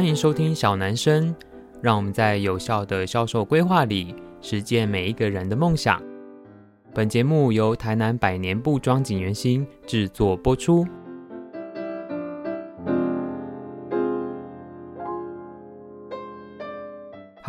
欢迎收听小男生，让我们在有效的销售规划里实践每一个人的梦想。本节目由台南百年布庄锦源兴制作播出。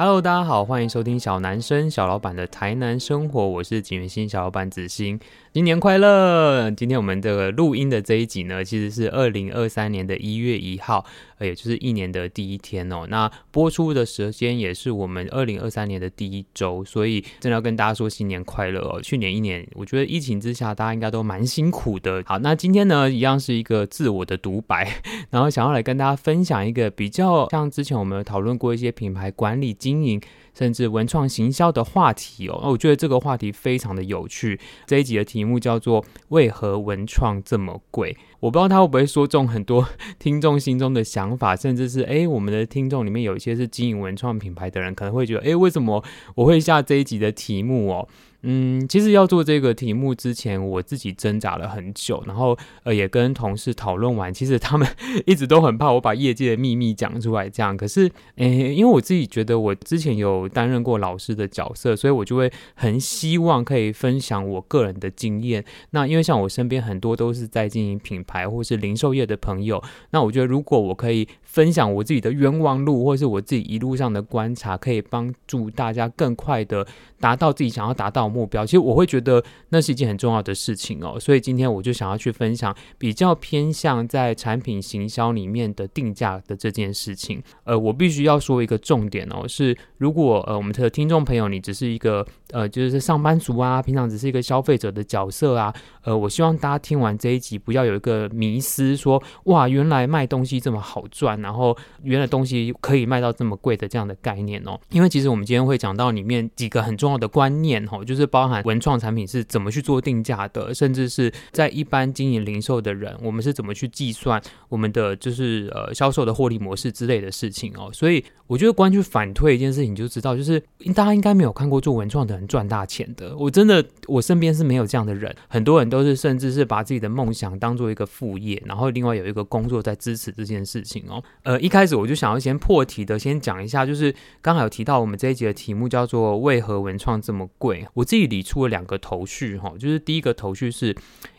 Hello，大家好，欢迎收听小男生小老板的台南生活，我是景元新小老板子欣，新年快乐！今天我们的录音的这一集呢，其实是二零二三年的一月一号，也就是一年的第一天哦。那播出的时间也是我们二零二三年的第一周，所以真的要跟大家说新年快乐哦。去年一年，我觉得疫情之下大家应该都蛮辛苦的。好，那今天呢，一样是一个自我的独白，然后想要来跟大家分享一个比较像之前我们有讨论过一些品牌管理。经经营甚至文创行销的话题哦，我觉得这个话题非常的有趣。这一集的题目叫做“为何文创这么贵”。我不知道他会不会说中很多 听众心中的想法，甚至是诶，我们的听众里面有一些是经营文创品牌的人，可能会觉得诶，为什么我会下这一集的题目哦？嗯，其实要做这个题目之前，我自己挣扎了很久，然后呃也跟同事讨论完，其实他们 一直都很怕我把业界的秘密讲出来，这样。可是，诶，因为我自己觉得我之前有担任过老师的角色，所以我就会很希望可以分享我个人的经验。那因为像我身边很多都是在经营品牌或是零售业的朋友，那我觉得如果我可以分享我自己的冤枉路，或是我自己一路上的观察，可以帮助大家更快的达到自己想要达到的目标，其实我会觉得那是一件很重要的事情哦，所以今天我就想要去分享比较偏向在产品行销里面的定价的这件事情。呃，我必须要说一个重点哦，是如果呃我们的听众朋友你只是一个呃就是上班族啊，平常只是一个消费者的角色啊，呃，我希望大家听完这一集不要有一个迷思，说哇原来卖东西这么好赚，然后原来东西可以卖到这么贵的这样的概念哦，因为其实我们今天会讲到里面几个很重要的观念哦，就是包含文创产品是怎么去做定价的，甚至是在一般经营零售的人，我们是怎么去计算我们的就是呃销售的获利模式之类的事情哦。所以我觉得关于反推一件事情，就知道就是大家应该没有看过做文创的人赚大钱的。我真的我身边是没有这样的人，很多人都是甚至是把自己的梦想当做一个副业，然后另外有一个工作在支持这件事情哦。呃，一开始我就想要先破题的先讲一下，就是刚好有提到我们这一集的题目叫做为何文创这么贵？我自己理出了两个头绪哈，就是第一个头绪是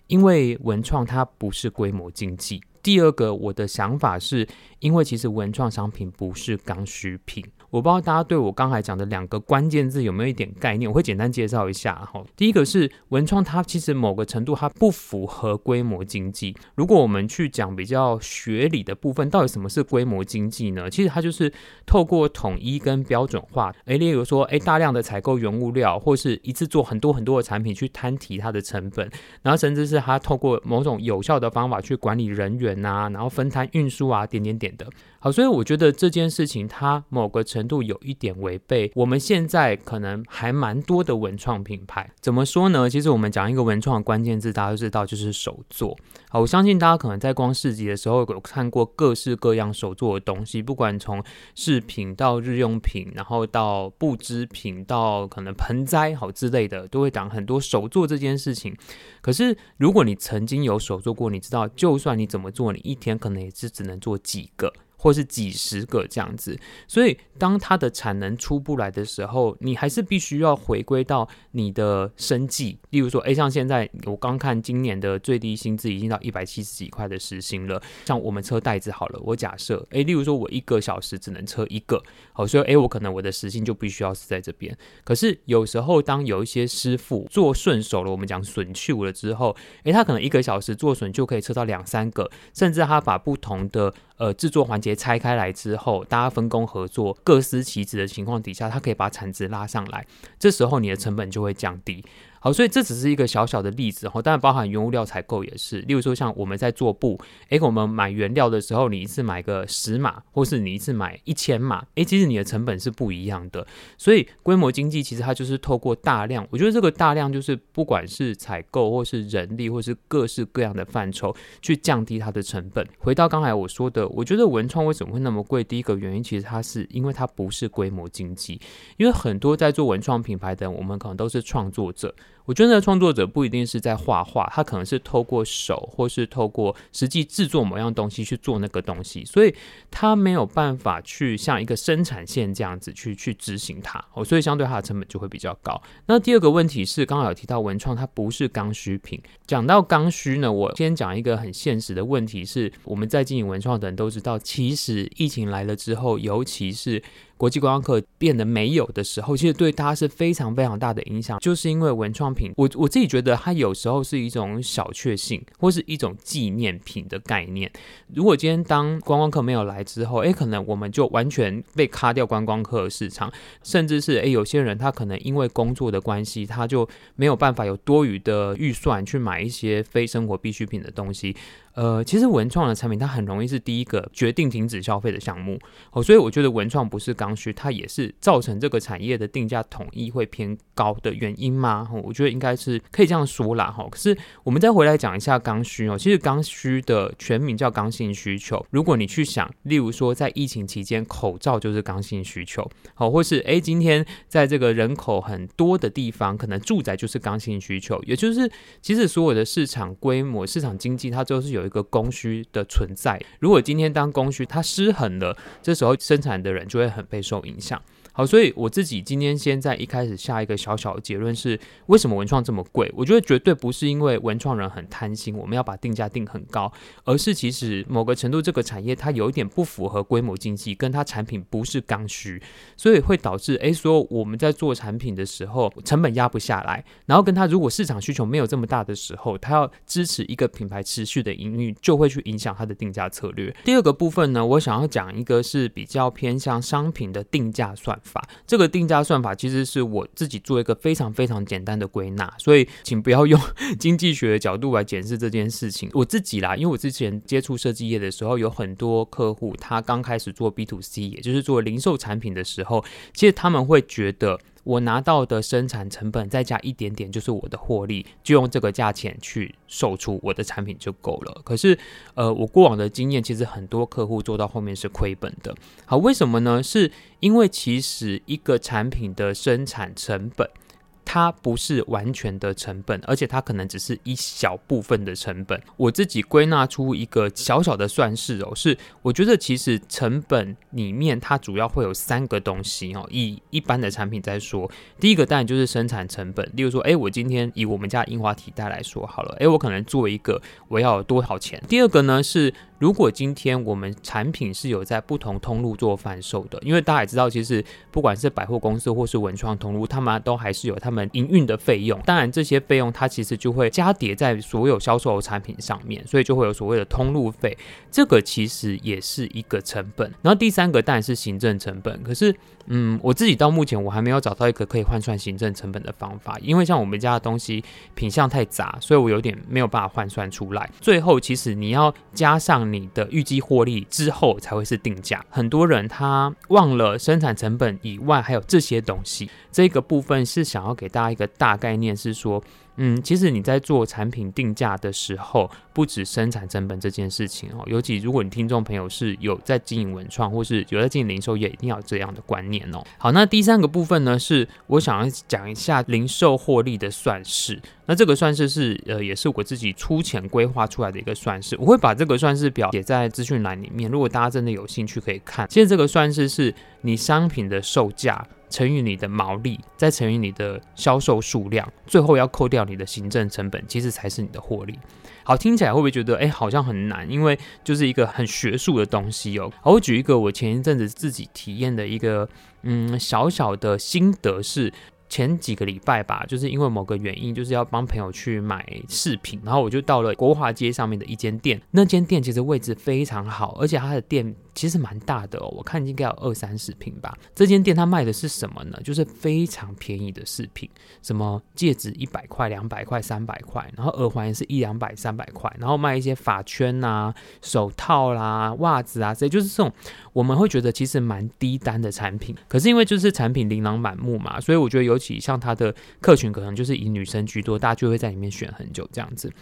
因为文创它不是规模经济，第二个我的想法是因为其实文创商品不是刚需品。我不知道大家对我刚才讲的两个关键字有没有一点概念？我会简单介绍一下哈。第一个是文创，它其实某个程度它不符合规模经济。如果我们去讲比较学理的部分，到底什么是规模经济呢？其实它就是透过统一跟标准化，诶，例如说，诶，大量的采购原物料，或是一次做很多很多的产品去摊提它的成本，然后甚至是它透过某种有效的方法去管理人员啊，然后分摊运输啊，点点点的。好，所以我觉得这件事情它某个程度有一点违背我们现在可能还蛮多的文创品牌。怎么说呢？其实我们讲一个文创关键字，大家都知道就是手作。好，我相信大家可能在逛市集的时候有看过各式各样手作的东西，不管从饰品到日用品，然后到布织品到可能盆栽好之类的，都会讲很多手作这件事情。可是如果你曾经有手作过，你知道，就算你怎么做，你一天可能也是只能做几个。或是几十个这样子，所以当它的产能出不来的时候，你还是必须要回归到你的生计。例如说，诶，像现在我刚看今年的最低薪资已经到一百七十几块的时薪了。像我们车袋子好了，我假设，诶，例如说我一个小时只能车一个，好，所以诶，我可能我的时薪就必须要是在这边。可是有时候当有一些师傅做顺手了，我们讲损去了之后，诶，他可能一个小时做损就可以测到两三个，甚至他把不同的。呃，制作环节拆开来之后，大家分工合作，各司其职的情况底下，他可以把产值拉上来，这时候你的成本就会降低。好，所以这只是一个小小的例子哈，当然包含原物料采购也是。例如说，像我们在做布，诶，我们买原料的时候，你一次买个十码，或是你一次买一千码，诶，其实你的成本是不一样的。所以规模经济其实它就是透过大量，我觉得这个大量就是不管是采购或是人力或是各式各样的范畴去降低它的成本。回到刚才我说的，我觉得文创为什么会那么贵？第一个原因其实它是因为它不是规模经济，因为很多在做文创品牌的人，我们可能都是创作者。我觉得创作者不一定是在画画，他可能是透过手，或是透过实际制作某样东西去做那个东西，所以他没有办法去像一个生产线这样子去去执行它，哦，所以相对它的成本就会比较高。那第二个问题是，刚好有提到文创，它不是刚需品。讲到刚需呢，我先讲一个很现实的问题是，我们在经营文创的人都知道，其实疫情来了之后，尤其是国际观光客变得没有的时候，其实对它是非常非常大的影响，就是因为文创品，我我自己觉得它有时候是一种小确幸，或是一种纪念品的概念。如果今天当观光客没有来之后，哎，可能我们就完全被卡掉观光客的市场，甚至是哎，有些人他可能因为工作的关系，他就没有办法有多余的预算去买一些非生活必需品的东西。呃，其实文创的产品它很容易是第一个决定停止消费的项目哦，所以我觉得文创不是刚需，它也是造成这个产业的定价统一会偏高的原因吗？我觉得应该是可以这样说啦哈。可是我们再回来讲一下刚需哦，其实刚需的全名叫刚性需求。如果你去想，例如说在疫情期间，口罩就是刚性需求，好，或是诶，今天在这个人口很多的地方，可能住宅就是刚性需求，也就是其实所有的市场规模、市场经济，它都是有。有一个供需的存在，如果今天当供需它失衡了，这时候生产的人就会很备受影响。好，所以我自己今天先在一开始下一个小小的结论是，为什么文创这么贵？我觉得绝对不是因为文创人很贪心，我们要把定价定很高，而是其实某个程度这个产业它有一点不符合规模经济，跟它产品不是刚需，所以会导致诶，说我们在做产品的时候成本压不下来，然后跟它如果市场需求没有这么大的时候，它要支持一个品牌持续的营运，就会去影响它的定价策略。第二个部分呢，我想要讲一个是比较偏向商品的定价算法，这个定价算法其实是我自己做一个非常非常简单的归纳，所以请不要用 经济学的角度来检视这件事情。我自己啦，因为我之前接触设计业的时候，有很多客户他刚开始做 B to C，也就是做零售产品的时候，其实他们会觉得。我拿到的生产成本再加一点点，就是我的获利，就用这个价钱去售出我的产品就够了。可是，呃，我过往的经验，其实很多客户做到后面是亏本的。好，为什么呢？是因为其实一个产品的生产成本。它不是完全的成本，而且它可能只是一小部分的成本。我自己归纳出一个小小的算式哦，是我觉得其实成本里面它主要会有三个东西哦。以一般的产品在说，第一个当然就是生产成本，例如说，哎，我今天以我们家樱花体带来说好了，哎，我可能做一个我要多少钱？第二个呢是。如果今天我们产品是有在不同通路做贩售的，因为大家也知道，其实不管是百货公司或是文创通路，他们都还是有他们营运的费用。当然，这些费用它其实就会加叠在所有销售产品上面，所以就会有所谓的通路费，这个其实也是一个成本。然后第三个当然是行政成本，可是，嗯，我自己到目前我还没有找到一个可以换算行政成本的方法，因为像我们家的东西品相太杂，所以我有点没有办法换算出来。最后，其实你要加上。你的预计获利之后才会是定价。很多人他忘了生产成本以外还有这些东西。这个部分是想要给大家一个大概念，是说。嗯，其实你在做产品定价的时候，不止生产成本这件事情哦。尤其如果你听众朋友是有在经营文创，或是有在经营零售业，一定要这样的观念哦。好，那第三个部分呢，是我想要讲一下零售获利的算式。那这个算式是呃，也是我自己出钱规划出来的一个算式。我会把这个算式表写在资讯栏里面，如果大家真的有兴趣可以看。其实这个算式是你商品的售价。乘以你的毛利，再乘以你的销售数量，最后要扣掉你的行政成本，其实才是你的获利。好，听起来会不会觉得，哎，好像很难？因为就是一个很学术的东西哦。我举一个我前一阵子自己体验的一个，嗯，小小的心得是。前几个礼拜吧，就是因为某个原因，就是要帮朋友去买饰品，然后我就到了国华街上面的一间店。那间店其实位置非常好，而且它的店其实蛮大的哦，我看应该有二三十平吧。这间店它卖的是什么呢？就是非常便宜的饰品，什么戒指一百块、两百块、三百块，然后耳环也是一两百、三百块，然后卖一些发圈、啊、手套啦、袜子啊，所以就是这种我们会觉得其实蛮低单的产品。可是因为就是产品琳琅满目嘛，所以我觉得尤其。像它的客群可能就是以女生居多，大家就会在里面选很久这样子。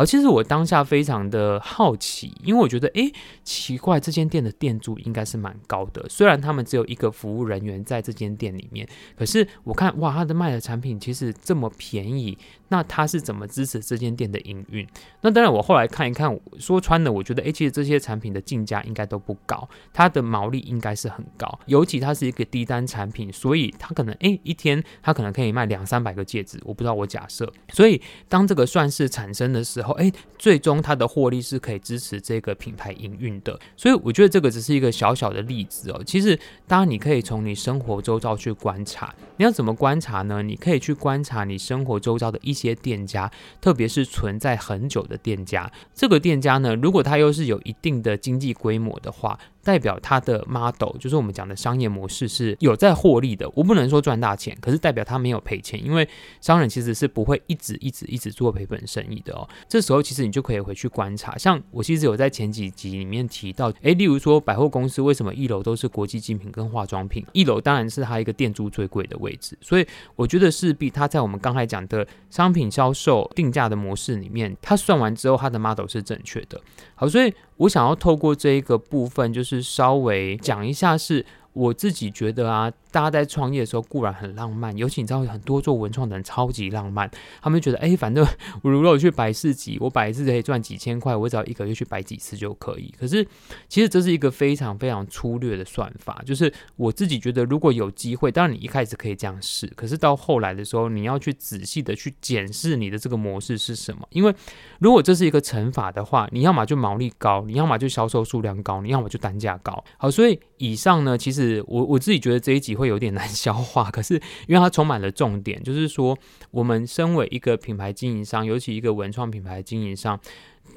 好，其实我当下非常的好奇，因为我觉得，诶，奇怪，这间店的店租应该是蛮高的。虽然他们只有一个服务人员在这间店里面，可是我看哇，他的卖的产品其实这么便宜，那他是怎么支持这间店的营运？那当然，我后来看一看，说穿了，我觉得哎，其实这些产品的进价应该都不高，它的毛利应该是很高，尤其它是一个低单产品，所以它可能哎一天它可能可以卖两三百个戒指，我不知道，我假设。所以当这个算式产生的时候，哎，最终它的获利是可以支持这个品牌营运的。所以我觉得这个只是一个小小的例子哦。其实当然你可以从你生活周遭去观察，你要怎么观察呢？你可以去观察你生活周遭的一些店家，特别是存在很久的店家。这个店家呢，如果它又是有一定的经济规模的话，代表它的 model 就是我们讲的商业模式是有在获利的。我不能说赚大钱，可是代表它没有赔钱，因为商人其实是不会一直一直一直做赔本生意的哦。这时候其实你就可以回去观察，像我其实有在前几集里面提到，诶，例如说百货公司为什么一楼都是国际精品跟化妆品，一楼当然是它一个店租最贵的位置，所以我觉得势必它在我们刚才讲的商品销售定价的模式里面，它算完之后它的 model 是正确的。好，所以我想要透过这一个部分，就是稍微讲一下是。我自己觉得啊，大家在创业的时候固然很浪漫，尤其你知道很多做文创的人超级浪漫，他们觉得哎，反正我如果去摆市集，我摆一次可以赚几千块，我只要一个月去摆几次就可以。可是其实这是一个非常非常粗略的算法，就是我自己觉得如果有机会，当然你一开始可以这样试，可是到后来的时候，你要去仔细的去检视你的这个模式是什么，因为如果这是一个乘法的话，你要么就毛利高，你要么就销售数量高，你要么就单价高。好，所以以上呢，其实。我我自己觉得这一集会有点 难消化，可是因为它充满了重点，就是说我们身为一个品牌经营商，尤其一个文创品牌经营商，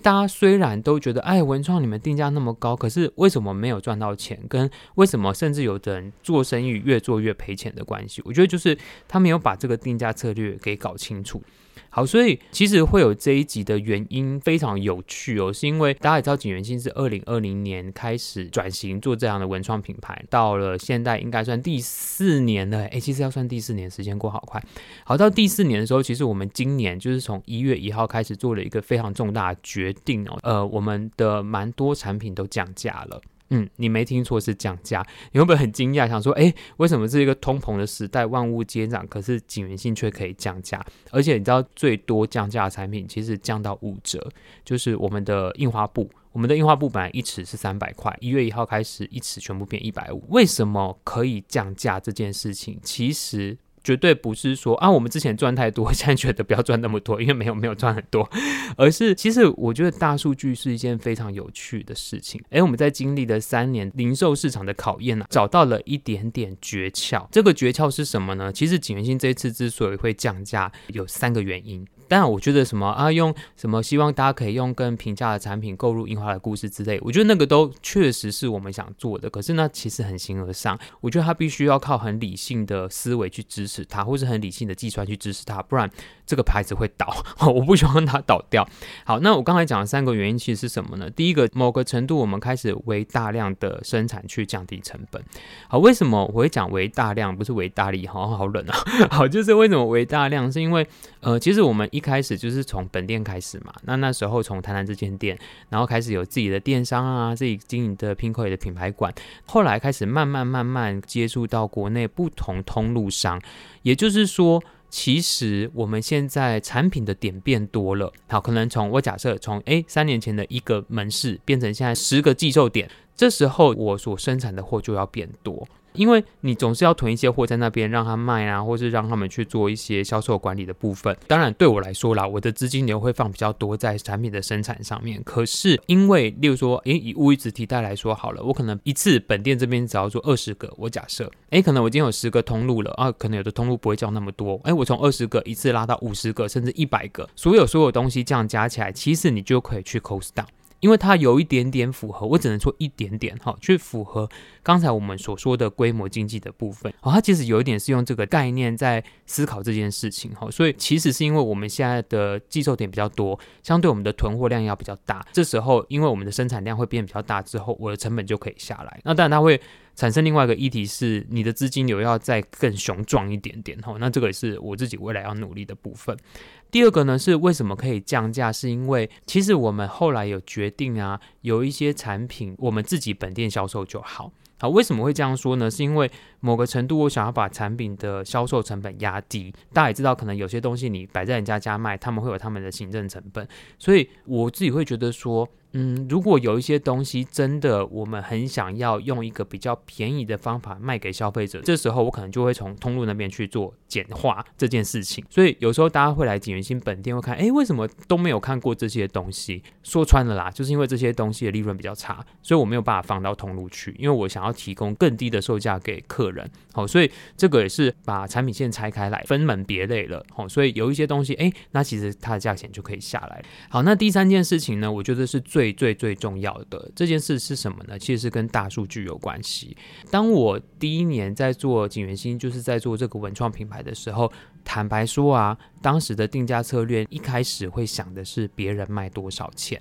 大家虽然都觉得哎，文创你们定价那么高，可是为什么没有赚到钱？跟为什么甚至有的人做生意越做越赔钱的关系？我觉得就是他没有把这个定价策略给搞清楚。好，所以其实会有这一集的原因非常有趣哦，是因为大家也知道锦源兴是二零二零年开始转型做这样的文创品牌，到了现在应该算第四年了。诶，其实要算第四年，时间过好快。好，到第四年的时候，其实我们今年就是从一月一号开始做了一个非常重大的决定哦，呃，我们的蛮多产品都降价了。嗯，你没听错，是降价。你会不会很惊讶，想说，哎，为什么是一个通膨的时代，万物皆涨，可是锦源兴却可以降价？而且你知道，最多降价的产品其实降到五折，就是我们的印花布。我们的印花布本来一尺是三百块，一月一号开始，一尺全部变一百五。为什么可以降价这件事情，其实。绝对不是说啊，我们之前赚太多，现在觉得不要赚那么多，因为没有没有赚很多，而是其实我觉得大数据是一件非常有趣的事情。诶，我们在经历了三年零售市场的考验呢，找到了一点点诀窍。这个诀窍是什么呢？其实景源兴这一次之所以会降价，有三个原因。当然，我觉得什么啊，用什么希望大家可以用更平价的产品购入樱花的故事之类，我觉得那个都确实是我们想做的。可是那其实很形而上，我觉得它必须要靠很理性的思维去支持它，或是很理性的计算去支持它，不然这个牌子会倒。我不希望它倒掉。好，那我刚才讲的三个原因其实是什么呢？第一个，某个程度我们开始为大量的生产去降低成本。好，为什么我会讲为大量，不是为大利？好好冷啊。好，就是为什么为大量，是因为呃，其实我们一开始就是从本店开始嘛，那那时候从台南这间店，然后开始有自己的电商啊，自己经营的 Pinkoi 的品牌馆，后来开始慢慢慢慢接触到国内不同通路商，也就是说，其实我们现在产品的点变多了，好，可能从我假设从诶三年前的一个门市变成现在十个寄售点，这时候我所生产的货就要变多。因为你总是要囤一些货在那边让他卖啊，或是让他们去做一些销售管理的部分。当然对我来说啦，我的资金流会放比较多在产品的生产上面。可是因为，例如说，诶，以物质提袋来说好了，我可能一次本店这边只要做二十个，我假设，诶，可能我已经有十个通路了啊，可能有的通路不会叫那么多，诶，我从二十个一次拉到五十个，甚至一百个，所有所有东西这样加起来，其实你就可以去 cost down。因为它有一点点符合，我只能说一点点哈，去符合刚才我们所说的规模经济的部分。哦，它其实有一点是用这个概念在思考这件事情哈，所以其实是因为我们现在的寄售点比较多，相对我们的囤货量要比较大，这时候因为我们的生产量会变比较大之后，我的成本就可以下来。那当然它会产生另外一个议题是，你的资金流要再更雄壮一点点哈。那这个也是我自己未来要努力的部分。第二个呢，是为什么可以降价？是因为其实我们后来有决定啊，有一些产品我们自己本店销售就好。好，为什么会这样说呢？是因为某个程度我想要把产品的销售成本压低。大家也知道，可能有些东西你摆在人家家卖，他们会有他们的行政成本，所以我自己会觉得说。嗯，如果有一些东西真的我们很想要用一个比较便宜的方法卖给消费者，这时候我可能就会从通路那边去做简化这件事情。所以有时候大家会来锦源兴本店会看，哎，为什么都没有看过这些东西？说穿了啦，就是因为这些东西的利润比较差，所以我没有办法放到通路去，因为我想要提供更低的售价给客人。好，所以这个也是把产品线拆开来，分门别类了。好，所以有一些东西，哎，那其实它的价钱就可以下来。好，那第三件事情呢，我觉得是最。最最最重要的这件事是什么呢？其实是跟大数据有关系。当我第一年在做景源星，就是在做这个文创品牌的时候，坦白说啊，当时的定价策略一开始会想的是别人卖多少钱。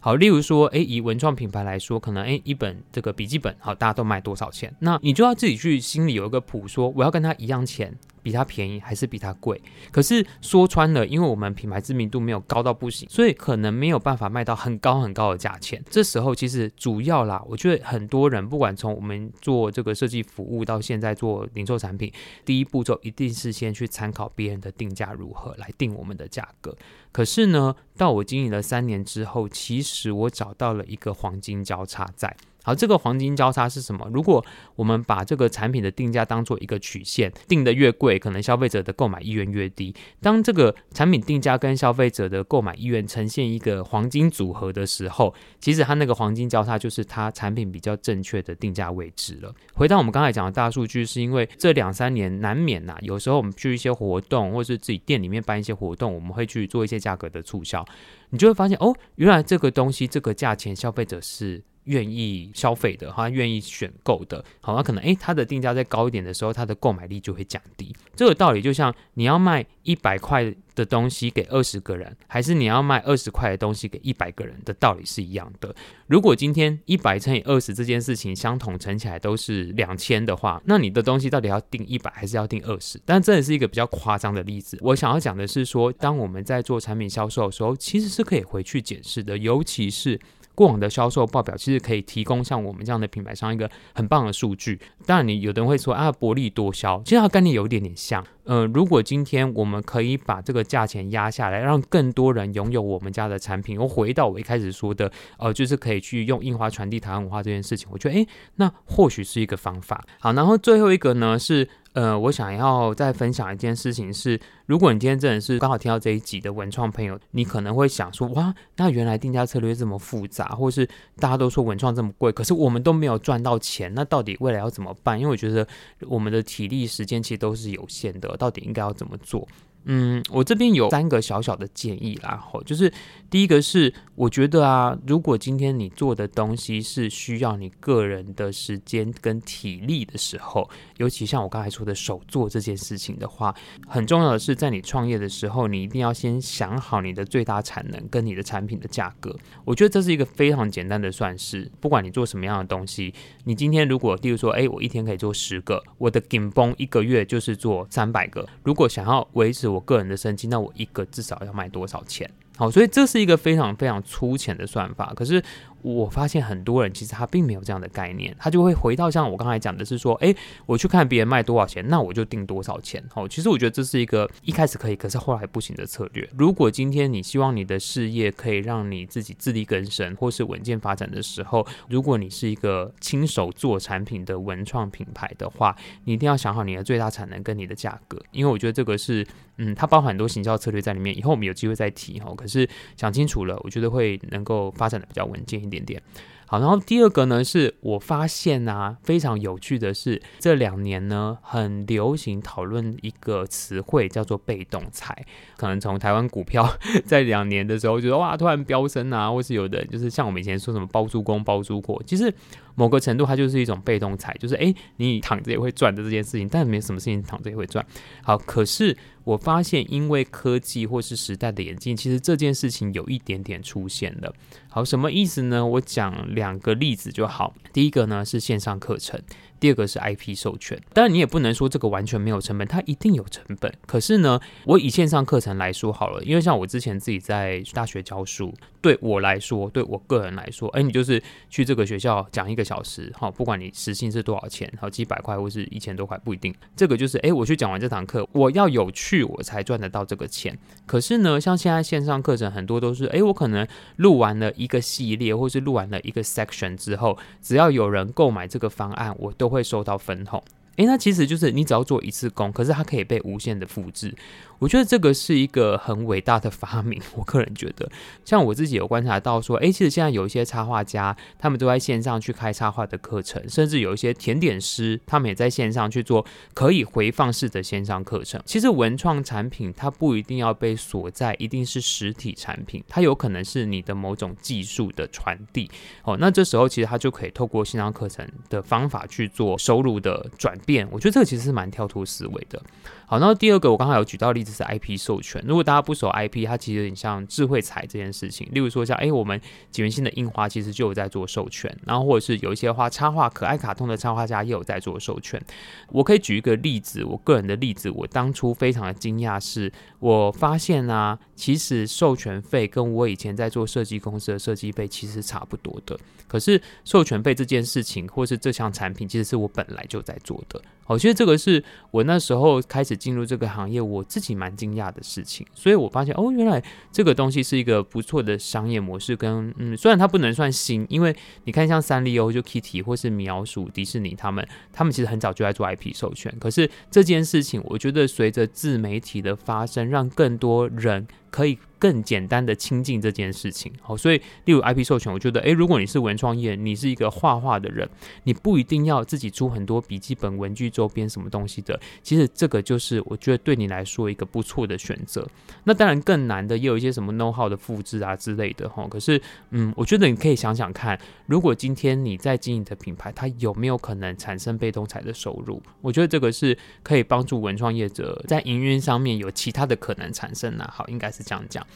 好，例如说，诶，以文创品牌来说，可能诶一本这个笔记本，好，大家都卖多少钱？那你就要自己去心里有一个谱，说我要跟他一样钱。比它便宜还是比它贵？可是说穿了，因为我们品牌知名度没有高到不行，所以可能没有办法卖到很高很高的价钱。这时候其实主要啦，我觉得很多人不管从我们做这个设计服务到现在做零售产品，第一步骤一定是先去参考别人的定价如何来定我们的价格。可是呢，到我经营了三年之后，其实我找到了一个黄金交叉在。好，这个黄金交叉是什么？如果我们把这个产品的定价当做一个曲线，定得越贵，可能消费者的购买意愿越低。当这个产品定价跟消费者的购买意愿呈现一个黄金组合的时候，其实它那个黄金交叉就是它产品比较正确的定价位置了。回到我们刚才讲的大数据，是因为这两三年难免呐、有时候我们去一些活动，或是自己店里面办一些活动，我们会去做一些价格的促销，你就会发现哦，原来这个东西这个价钱消费者是。愿意消费的，他愿意选购的，好，那可能诶，它的定价再高一点的时候，它的购买力就会降低。这个道理就像你要卖一百块的东西给二十个人，还是你要卖二十块的东西给一百个人的道理是一样的。如果今天一百乘以二十这件事情相同乘起来都是两千的话，那你的东西到底要定一百还是要定二十？但这也是一个比较夸张的例子。我想要讲的是说，当我们在做产品销售的时候，其实是可以回去检视的，尤其是。过往的销售报表其实可以提供像我们这样的品牌商一个很棒的数据。当然，你有的人会说啊，薄利多销，其实它概念有一点点像。呃，如果今天我们可以把这个价钱压下来，让更多人拥有我们家的产品，我回到我一开始说的，呃，就是可以去用印花传递台湾文化这件事情，我觉得，诶，那或许是一个方法。好，然后最后一个呢是。呃，我想要再分享一件事情是，如果你今天真的是刚好听到这一集的文创朋友，你可能会想说，哇，那原来定价策略这么复杂，或是大家都说文创这么贵，可是我们都没有赚到钱，那到底未来要怎么办？因为我觉得我们的体力时间其实都是有限的，到底应该要怎么做？嗯，我这边有三个小小的建议啦，吼，就是第一个是，我觉得啊，如果今天你做的东西是需要你个人的时间跟体力的时候，尤其像我刚才说的手做这件事情的话，很重要的是在你创业的时候，你一定要先想好你的最大产能跟你的产品的价格。我觉得这是一个非常简单的算式，不管你做什么样的东西，你今天如果，例如说，哎，我一天可以做十个，我的紧绷一个月就是做三百个，如果想要维持。我个人的生计，那我一个至少要卖多少钱？好，所以这是一个非常非常粗浅的算法，可是。我发现很多人其实他并没有这样的概念，他就会回到像我刚才讲的是说，诶，我去看别人卖多少钱，那我就定多少钱。好，其实我觉得这是一个一开始可以，可是后来不行的策略。如果今天你希望你的事业可以让你自己自力更生或是稳健发展的时候，如果你是一个亲手做产品的文创品牌的话，你一定要想好你的最大产能跟你的价格，因为我觉得这个是，嗯，它包含很多行销策略在里面。以后我们有机会再提哈。可是想清楚了，我觉得会能够发展的比较稳健一点。点好，然后第二个呢，是我发现啊，非常有趣的是，这两年呢，很流行讨论一个词汇，叫做被动财。可能从台湾股票在两年的时候，觉得哇，突然飙升啊，或是有的就是像我们以前说什么包租公包租婆，其实某个程度它就是一种被动财，就是诶，你躺着也会赚的这件事情，但没什么事情躺着也会赚。好，可是。我发现，因为科技或是时代的演进，其实这件事情有一点点出现了。好，什么意思呢？我讲两个例子就好。第一个呢是线上课程，第二个是 IP 授权。当然，你也不能说这个完全没有成本，它一定有成本。可是呢，我以线上课程来说好了，因为像我之前自己在大学教书，对我来说，对我个人来说，哎，你就是去这个学校讲一个小时，好，不管你时薪是多少钱，好，几百块或是一千多块不一定。这个就是，哎，我去讲完这堂课，我要有趣，我才赚得到这个钱。可是呢，像现在线上课程很多都是，哎，我可能录完了一个系列，或是录完了一个 section 之后，只要有人购买这个方案，我都会收到分红。诶，那其实就是你只要做一次工，可是它可以被无限的复制。我觉得这个是一个很伟大的发明。我个人觉得，像我自己有观察到说，诶，其实现在有一些插画家，他们都在线上去开插画的课程，甚至有一些甜点师，他们也在线上去做可以回放式的线上课程。其实文创产品它不一定要被锁在一定是实体产品，它有可能是你的某种技术的传递。哦，那这时候其实它就可以透过线上课程的方法去做收入的转。我觉得这个其实是蛮跳脱思维的。好，那第二个我刚才有举到例子是 IP 授权。如果大家不熟 IP，它其实有点像智慧财这件事情。例如说像，哎，我们锦源兴的印花其实就有在做授权，然后或者是有一些画插画可爱卡通的插画家也有在做授权。我可以举一个例子，我个人的例子，我当初非常的惊讶是，我发现啊，其实授权费跟我以前在做设计公司的设计费其实差不多的。可是授权费这件事情，或是这项产品，其实是我本来就在做的。我觉得这个是我那时候开始进入这个行业，我自己蛮惊讶的事情。所以我发现，哦，原来这个东西是一个不错的商业模式。跟嗯，虽然它不能算新，因为你看像三丽鸥就 Kitty 或是米老鼠、迪士尼他们，他们其实很早就在做 IP 授权。可是这件事情，我觉得随着自媒体的发生，让更多人。可以更简单的亲近这件事情，好，所以例如 IP 授权，我觉得，诶，如果你是文创业，你是一个画画的人，你不一定要自己出很多笔记本、文具周边什么东西的，其实这个就是我觉得对你来说一个不错的选择。那当然更难的也有一些什么 know how 的复制啊之类的，哈。可是，嗯，我觉得你可以想想看，如果今天你在经营的品牌，它有没有可能产生被动财的收入？我觉得这个是可以帮助文创业者在营运上面有其他的可能产生啊。好，应该是。这样讲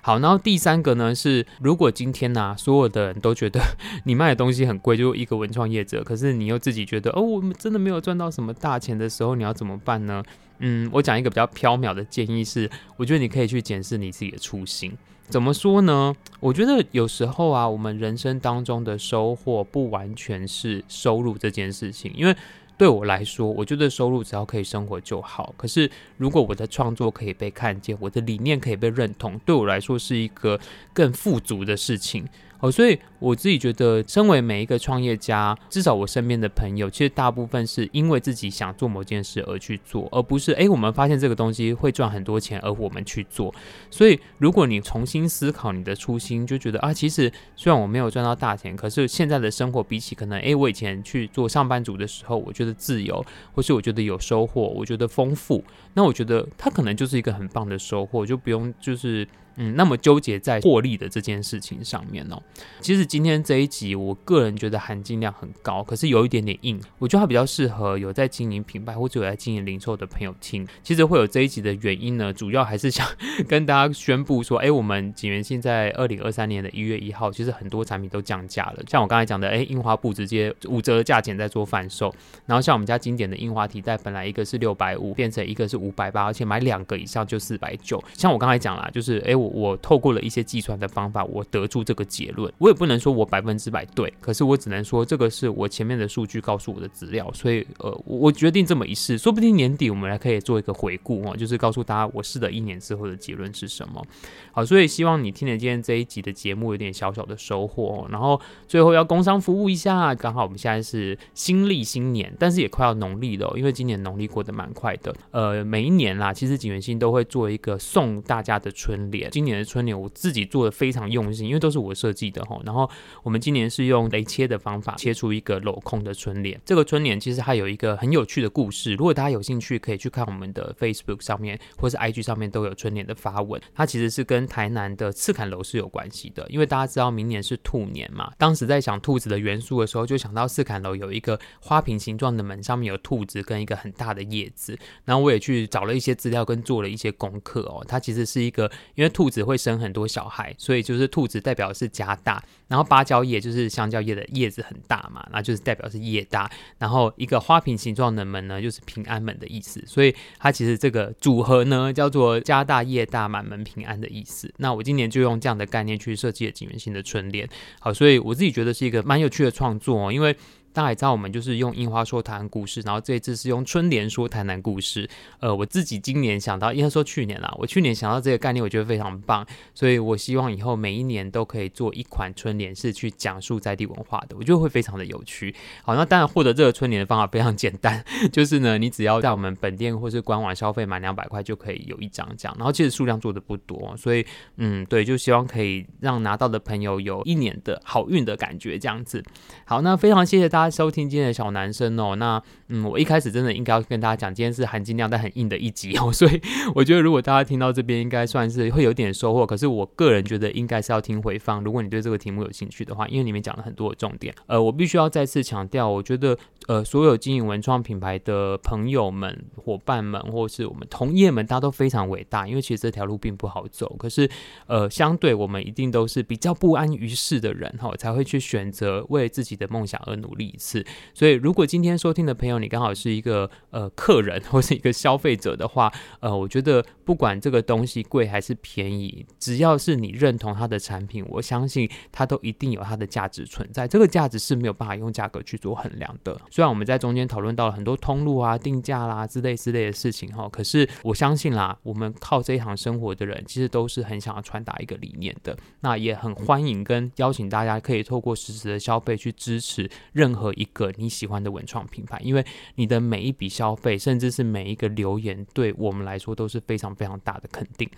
好，然后第三个呢是，如果今天呢、所有的人都觉得你卖的东西很贵，就一个文创业者，可是你又自己觉得哦，我们真的没有赚到什么大钱的时候，你要怎么办呢？嗯，我讲一个比较飘渺的建议是，我觉得你可以去检视你自己的初心。怎么说呢？我觉得有时候啊，我们人生当中的收获不完全是收入这件事情，因为。对我来说，我觉得收入只要可以生活就好。可是，如果我的创作可以被看见，我的理念可以被认同，对我来说是一个更富足的事情。哦，所以我自己觉得，身为每一个创业家，至少我身边的朋友，其实大部分是因为自己想做某件事而去做，而不是诶，我们发现这个东西会赚很多钱，而我们去做。所以，如果你重新思考你的初心，就觉得啊，其实虽然我没有赚到大钱，可是现在的生活比起可能诶，我以前去做上班族的时候，我觉得自由，或是我觉得有收获，我觉得丰富，那我觉得它可能就是一个很棒的收获，就不用就是。嗯，那么纠结在获利的这件事情上面哦。其实今天这一集，我个人觉得含金量很高，可是有一点点硬。我觉得它比较适合有在经营品牌或者有在经营零售的朋友听。其实会有这一集的原因呢，主要还是想跟大家宣布说，哎，我们锦源现在二零二三年的一月一号，其实很多产品都降价了。像我刚才讲的，哎，印花布直接五折价钱在做贩售。然后像我们家经典的印花提袋，本来一个是六百五，变成一个是五百八，而且买两个以上就四百九。像我刚才讲啦，就是哎我。我透过了一些计算的方法，我得出这个结论。我也不能说我百分之百对，可是我只能说这个是我前面的数据告诉我的资料。所以，呃，我决定这么一试，说不定年底我们来可以做一个回顾哦，就是告诉大家我试了一年之后的结论是什么。好，所以希望你听了今天这一集的节目有点小小的收获哦。然后最后要工商服务一下，刚好我们现在是新历新年，但是也快要农历了，因为今年农历过得蛮快的。呃，每一年啦，其实景元星都会做一个送大家的春联，今年的春联我自己做的非常用心，因为都是我设计的哈。然后我们今年是用雷切的方法切出一个镂空的春联。这个春联其实还有一个很有趣的故事，如果大家有兴趣，可以去看我们的 Facebook 上面或是 IG 上面都有春联的发文。它其实是跟台南的赤崁楼是有关系的，因为大家知道明年是兔年嘛。当时在想兔子的元素的时候，就想到赤崁楼有一个花瓶形状的门，上面有兔子跟一个很大的叶子。然后我也去找了一些资料跟做了一些功课哦。它其实是一个因为兔。兔子会生很多小孩，所以就是兔子代表是家大。然后芭蕉叶就是香蕉叶的叶子很大嘛，那就是代表是业大。然后一个花瓶形状的门呢，就是平安门的意思。所以它其实这个组合呢，叫做家大业大满门平安的意思。那我今年就用这样的概念去设计了锦源兴的春联。好，所以我自己觉得是一个蛮有趣的创作哦，因为。大家也知道，我们就是用樱花说台南故事，然后这一次是用春联说台南故事。呃，我自己今年想到，应该说去年啦，我去年想到这个概念，我觉得非常棒，所以我希望以后每一年都可以做一款春联，是去讲述在地文化的，我觉得会非常的有趣。好，那当然获得这个春联的方法非常简单，就是呢，你只要在我们本店或是官网消费满两百块就可以有一张这样，然后其实数量做的不多，所以嗯，对，就希望可以让拿到的朋友有一年的好运的感觉这样子。好，那非常谢谢大家。收听今天的小男生哦，那嗯，我一开始真的应该要跟大家讲，今天是含金量但很硬的一集哦，所以我觉得如果大家听到这边，应该算是会有点收获。可是我个人觉得应该是要听回放，如果你对这个题目有兴趣的话，因为里面讲了很多的重点。呃，我必须要再次强调，我觉得呃，所有经营文创品牌的朋友们、伙伴们，或是我们同业们，大家都非常伟大，因为其实这条路并不好走。可是呃，相对我们一定都是比较不安于世的人哈，才会去选择为自己的梦想而努力一次。所以，如果今天收听的朋友，你刚好是一个呃客人 或是一个消费者的话，呃，我觉得不管这个东西贵还是便宜，只要是你认同它的产品，我相信它都一定有它的价值存在。这个价值是没有办法用价格去做衡量的。虽然我们在中间讨论到了很多通路啊、定价啦之类之类的事情哈，可是我相信啦，我们靠这一行生活的人，其实都是很想要传达一个理念的。那也很欢迎跟邀请大家可以透过实时的消费去支持任何一。个你喜欢的文创品牌，因为你的每一笔消费，甚至是每一个留言，对我们来说都是非常非常大的肯定。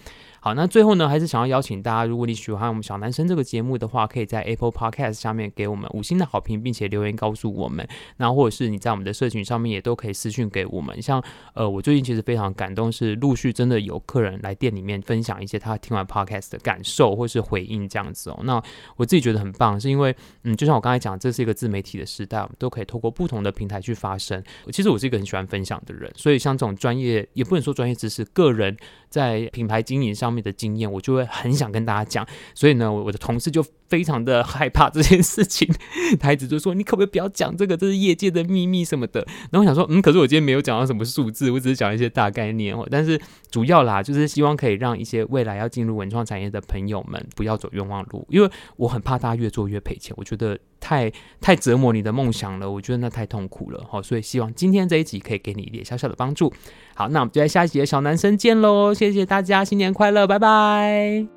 好，那最后呢，还是想要邀请大家，如果你喜欢我们小男生这个节目的话，可以在 Apple Podcast 下面给我们五星的好评，并且留言告诉我们。那或者是你在我们的社群上面也都可以私讯给我们。像呃，我最近其实非常感动，是陆续真的有客人来店里面分享一些他听完 Podcast 的感受或是回应这样子哦。那我自己觉得很棒，是因为嗯，就像我刚才讲，这是一个自媒体的时代。我们都可以透过不同的平台去发声。其实我是一个很喜欢分享的人，所以像这种专业，也不能说专业知识，个人在品牌经营上面的经验，我就会很想跟大家讲。所以呢，我的同事就非常的害怕这件事情，他一直就说：“你可不可以不要讲这个？这是业界的秘密什么的。”然后我想说：“嗯，可是我今天没有讲到什么数字，我只是讲一些大概念哦。但是主要啦，就是希望可以让一些未来要进入文创产业的朋友们不要走冤枉路，因为我很怕大家越做越赔钱。我觉得。太太折磨你的梦想了，我觉得那太痛苦了，好，所以希望今天这一集可以给你一点小小的帮助。好，那我们就在下一集的小男生见喽，谢谢大家，新年快乐，拜拜。